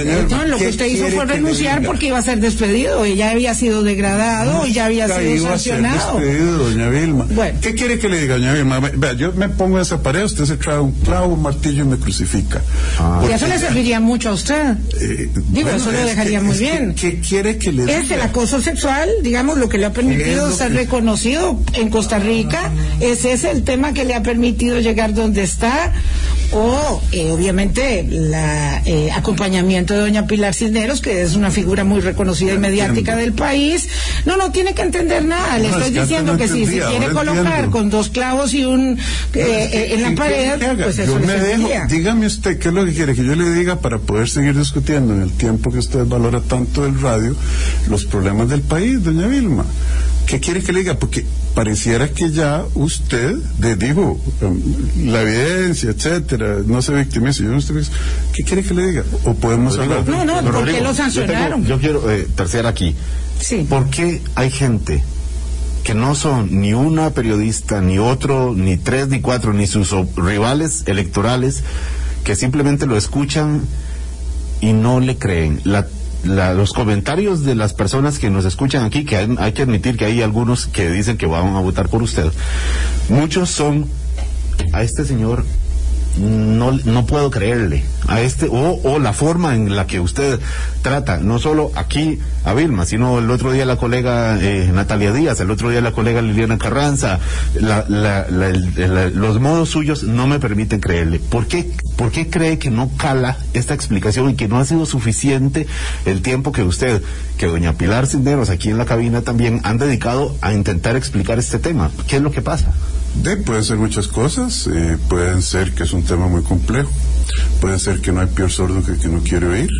lo que usted hizo fue renunciar porque iba a ser despedido y ya había sido de degradado y ya había sido sancionado. doña Vilma. ¿Qué quiere que le diga, doña Vilma? Vea, yo me pongo esa pared, usted se trae un clavo, un martillo y me crucifica. Ah, y eso le serviría mucho a usted. Eh, Digo, eso lo dejaría muy bien. ¿Qué quiere que le diga? Es el acoso sexual, digamos, lo que le ha permitido ser reconocido en Costa Rica. Ese es el tema que le ha permitido llegar donde está o eh, obviamente el eh, acompañamiento de doña Pilar Cisneros, que es una figura muy reconocida y mediática del país. No, no tiene que entender nada. Le estoy diciendo que si se quiere colocar con dos clavos y un eh, en la pared, pues eso me dejo, Dígame usted qué es lo que quiere que yo le diga para poder seguir discutiendo en el tiempo que usted valora tanto el radio los problemas del país, doña Vilma. ¿Qué quiere que le diga? Porque pareciera que ya usted le dijo um, la evidencia, etcétera, no se victimice. Yo no estoy, ¿Qué quiere que le diga? ¿O podemos hablar? No, no, ¿por qué lo sancionaron? Yo, quiero eh, terciar aquí. Sí. ¿Por qué hay gente que no son ni una periodista, ni otro, ni tres, ni cuatro, ni sus rivales electorales, que simplemente lo escuchan y no le creen? La los comentarios de las personas que nos escuchan aquí, que hay, que admitir que hay algunos que dicen que van a votar por usted, muchos son a este señor no, no puedo creerle a este o, o, la forma en la que usted trata no solo aquí a Vilma sino el otro día la colega eh, Natalia Díaz el otro día la colega Liliana Carranza la, la, los modos suyos no me permiten creerle ¿por qué, ¿por qué cree que no cala esta explicación y que no ha sido suficiente el tiempo que usted que doña Pilar Cisneros aquí en la cabina también han dedicado a intentar explicar este tema ¿qué es lo que pasa? De, pueden ser muchas cosas, eh, pueden ser que es un tema muy complejo, puede ser que no hay peor sordo que que no quiere oír,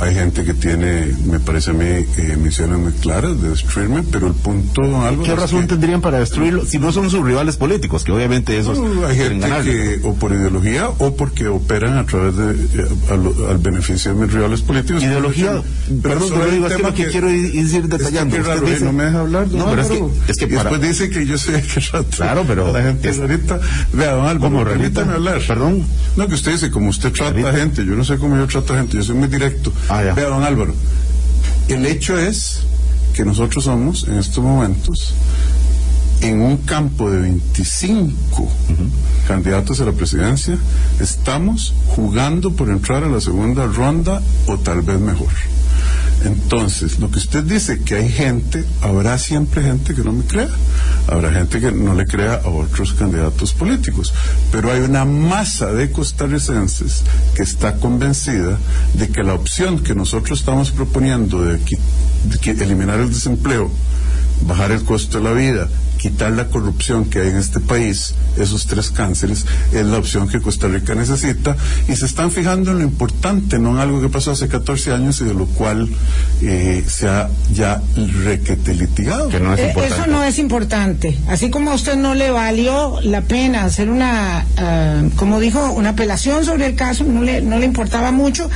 hay gente que tiene, me parece a mí, eh, misiones muy claras de destruirme, pero el punto algo... ¿Qué razón tendrían para destruirlo si no son sus rivales políticos, que obviamente esos... hay gente que o por ideología o porque operan a través de, eh, al, beneficio de mis rivales políticos. ¿Ideología? Perdón, pero digo, es que lo que, quiero ir detallando. Es que no me deja hablar. No, pero es que, es que y después dice que yo el que Claro, pero la gente ahorita, vea, don Álvaro, permítame hablar. Perdón. No, que usted dice, como usted trata a gente, yo no sé cómo yo trato gente, yo soy muy directo. Ah, vea, don Álvaro, el hecho es que nosotros somos, en estos momentos, en un campo de 25 candidatos a la presidencia, estamos jugando por entrar a la segunda ronda o tal vez mejor. Entonces, lo que usted dice que hay gente, habrá siempre gente que no me crea, habrá gente que no le crea a otros candidatos políticos, pero hay una masa de costarricenses que está convencida de que la opción que nosotros estamos proponiendo de, de eliminar el desempleo, bajar el costo de la vida quitar la corrupción que hay en este país, esos tres cánceres, es la opción que Costa Rica necesita y se están fijando en lo importante, no en algo que pasó hace 14 años y de lo cual eh, se ha ya requete litigado. Que no es eh, eso no es importante. Así como a usted no le valió la pena hacer una, uh, como dijo, una apelación sobre el caso, no le, no le importaba mucho,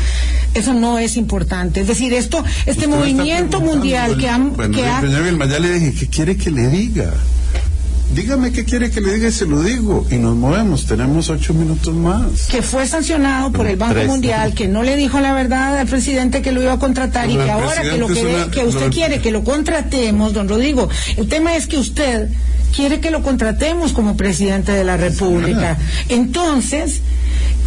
eso no es importante. Es decir, esto, este movimiento mundial que, han, bueno, que ha... ya le dije, ¿qué quiere que le diga? Dígame qué quiere que le diga y se lo digo. Y nos movemos, tenemos ocho minutos más. Que fue sancionado por el Banco Mundial, que no le dijo la verdad al presidente que lo iba a contratar y que ahora que, lo que, que usted quiere que lo contratemos, don Rodrigo, el tema es que usted quiere que lo contratemos como presidente de la República. Entonces,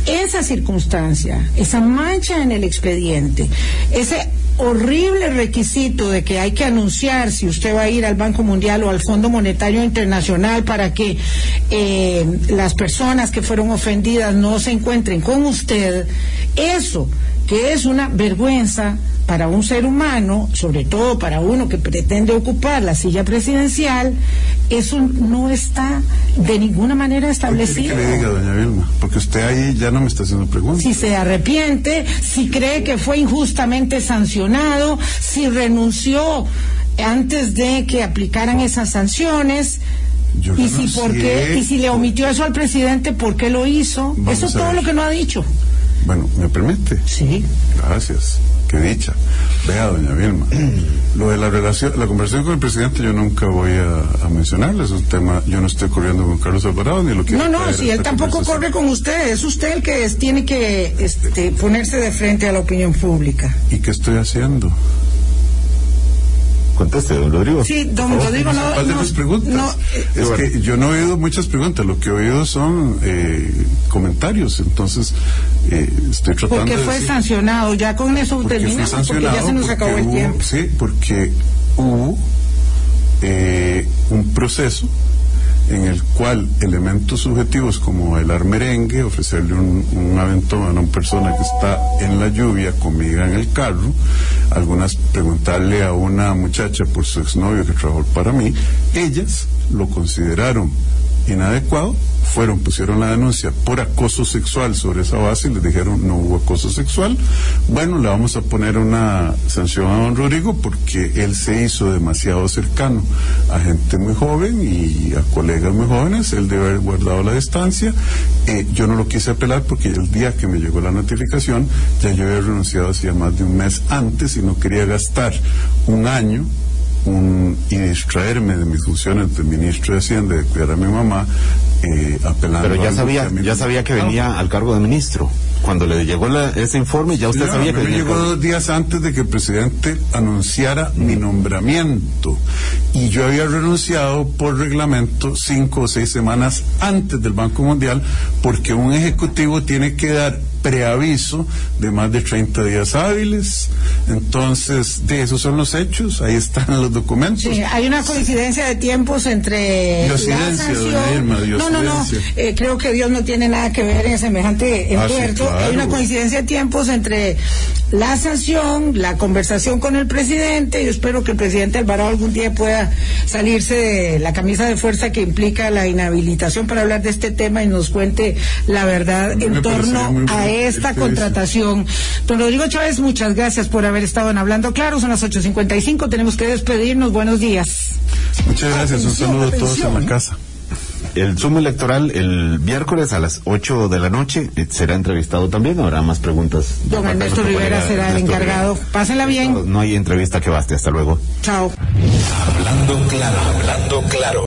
esa circunstancia, esa mancha en el expediente, ese horrible requisito de que hay que anunciar si usted va a ir al Banco Mundial o al Fondo Monetario Internacional para que eh, las personas que fueron ofendidas no se encuentren con usted, eso que es una vergüenza para un ser humano, sobre todo para uno que pretende ocupar la silla presidencial, eso no está de ninguna manera establecido. ¿Qué le diga, doña Vilma? Porque usted ahí ya no me está haciendo preguntas. Si se arrepiente, si cree que fue injustamente sancionado, si renunció antes de que aplicaran esas sanciones. y si por qué, y si le omitió eso al presidente, ¿por qué lo hizo? eso es todo lo que no ha dicho. Bueno, ¿me permite? Sí. Gracias. Dicha. Vea, doña Vilma, lo de la relación, la conversación con el presidente yo nunca voy a, a mencionarle, es un tema, yo no estoy corriendo con Carlos Alvarado ni lo quiero. No, no, si él tampoco corre con usted, es usted el que tiene que este, ponerse de frente a la opinión pública. ¿Y qué estoy haciendo? Conteste, don Rodrigo. Sí, don Rodrigo, no. no, preguntas. Eh, es que yo no he oído muchas preguntas, lo que he oído son eh, comentarios, entonces eh, estoy tratando Porque fue sancionado, ya con eso terminamos, porque ya se nos acabó el tiempo. Sí, porque hubo eh, un proceso en el cual elementos subjetivos como bailar merengue, ofrecerle un, un, aventón a una persona que está en la lluvia conmigo en el carro, algunas preguntarle a una muchacha por su exnovio que trabajó para mí, ellas lo consideraron inadecuado fueron, pusieron la denuncia por acoso sexual sobre esa base y les dijeron no hubo acoso sexual. Bueno, le vamos a poner una sanción a don Rodrigo porque él se hizo demasiado cercano a gente muy joven y a colegas muy jóvenes, él debe haber guardado la distancia. Eh, yo no lo quise apelar porque el día que me llegó la notificación ya yo había renunciado hacía más de un mes antes y no quería gastar un año un, y distraerme de mis funciones de ministro de Hacienda, de cuidar a mi mamá, eh, apelando Pero ya sabía, ya sabía que venía al cargo de ministro. Cuando le llegó ese informe, ya usted sabía que venía. llegó dos días antes de que el presidente anunciara mi nombramiento. Y yo había renunciado por reglamento cinco o seis semanas antes del Banco Mundial, porque un ejecutivo tiene que dar preaviso de más de 30 días hábiles. Entonces, de esos son los hechos, ahí están los documentos. Sí, hay una coincidencia de tiempos entre la sanción. no, no, no, eh, creo que Dios no tiene nada que ver en semejante ah, entuerto. Hay una coincidencia de tiempos entre la sanción, la conversación con el presidente. Yo espero que el presidente Alvarado algún día pueda salirse de la camisa de fuerza que implica la inhabilitación para hablar de este tema y nos cuente la verdad en torno a esta contratación. Don Rodrigo Chávez, muchas gracias por haber estado en Hablando Claro. Son las 8.55, tenemos que despedirnos. Buenos días. Muchas gracias, un saludo a todos en la casa. El sumo electoral el miércoles a las 8 de la noche eh, será entrevistado también. Habrá más preguntas. Don Ernesto Rivera será el encargado. Pásenla bien. No hay entrevista que baste. Hasta luego. Chao. Hablando claro, hablando claro.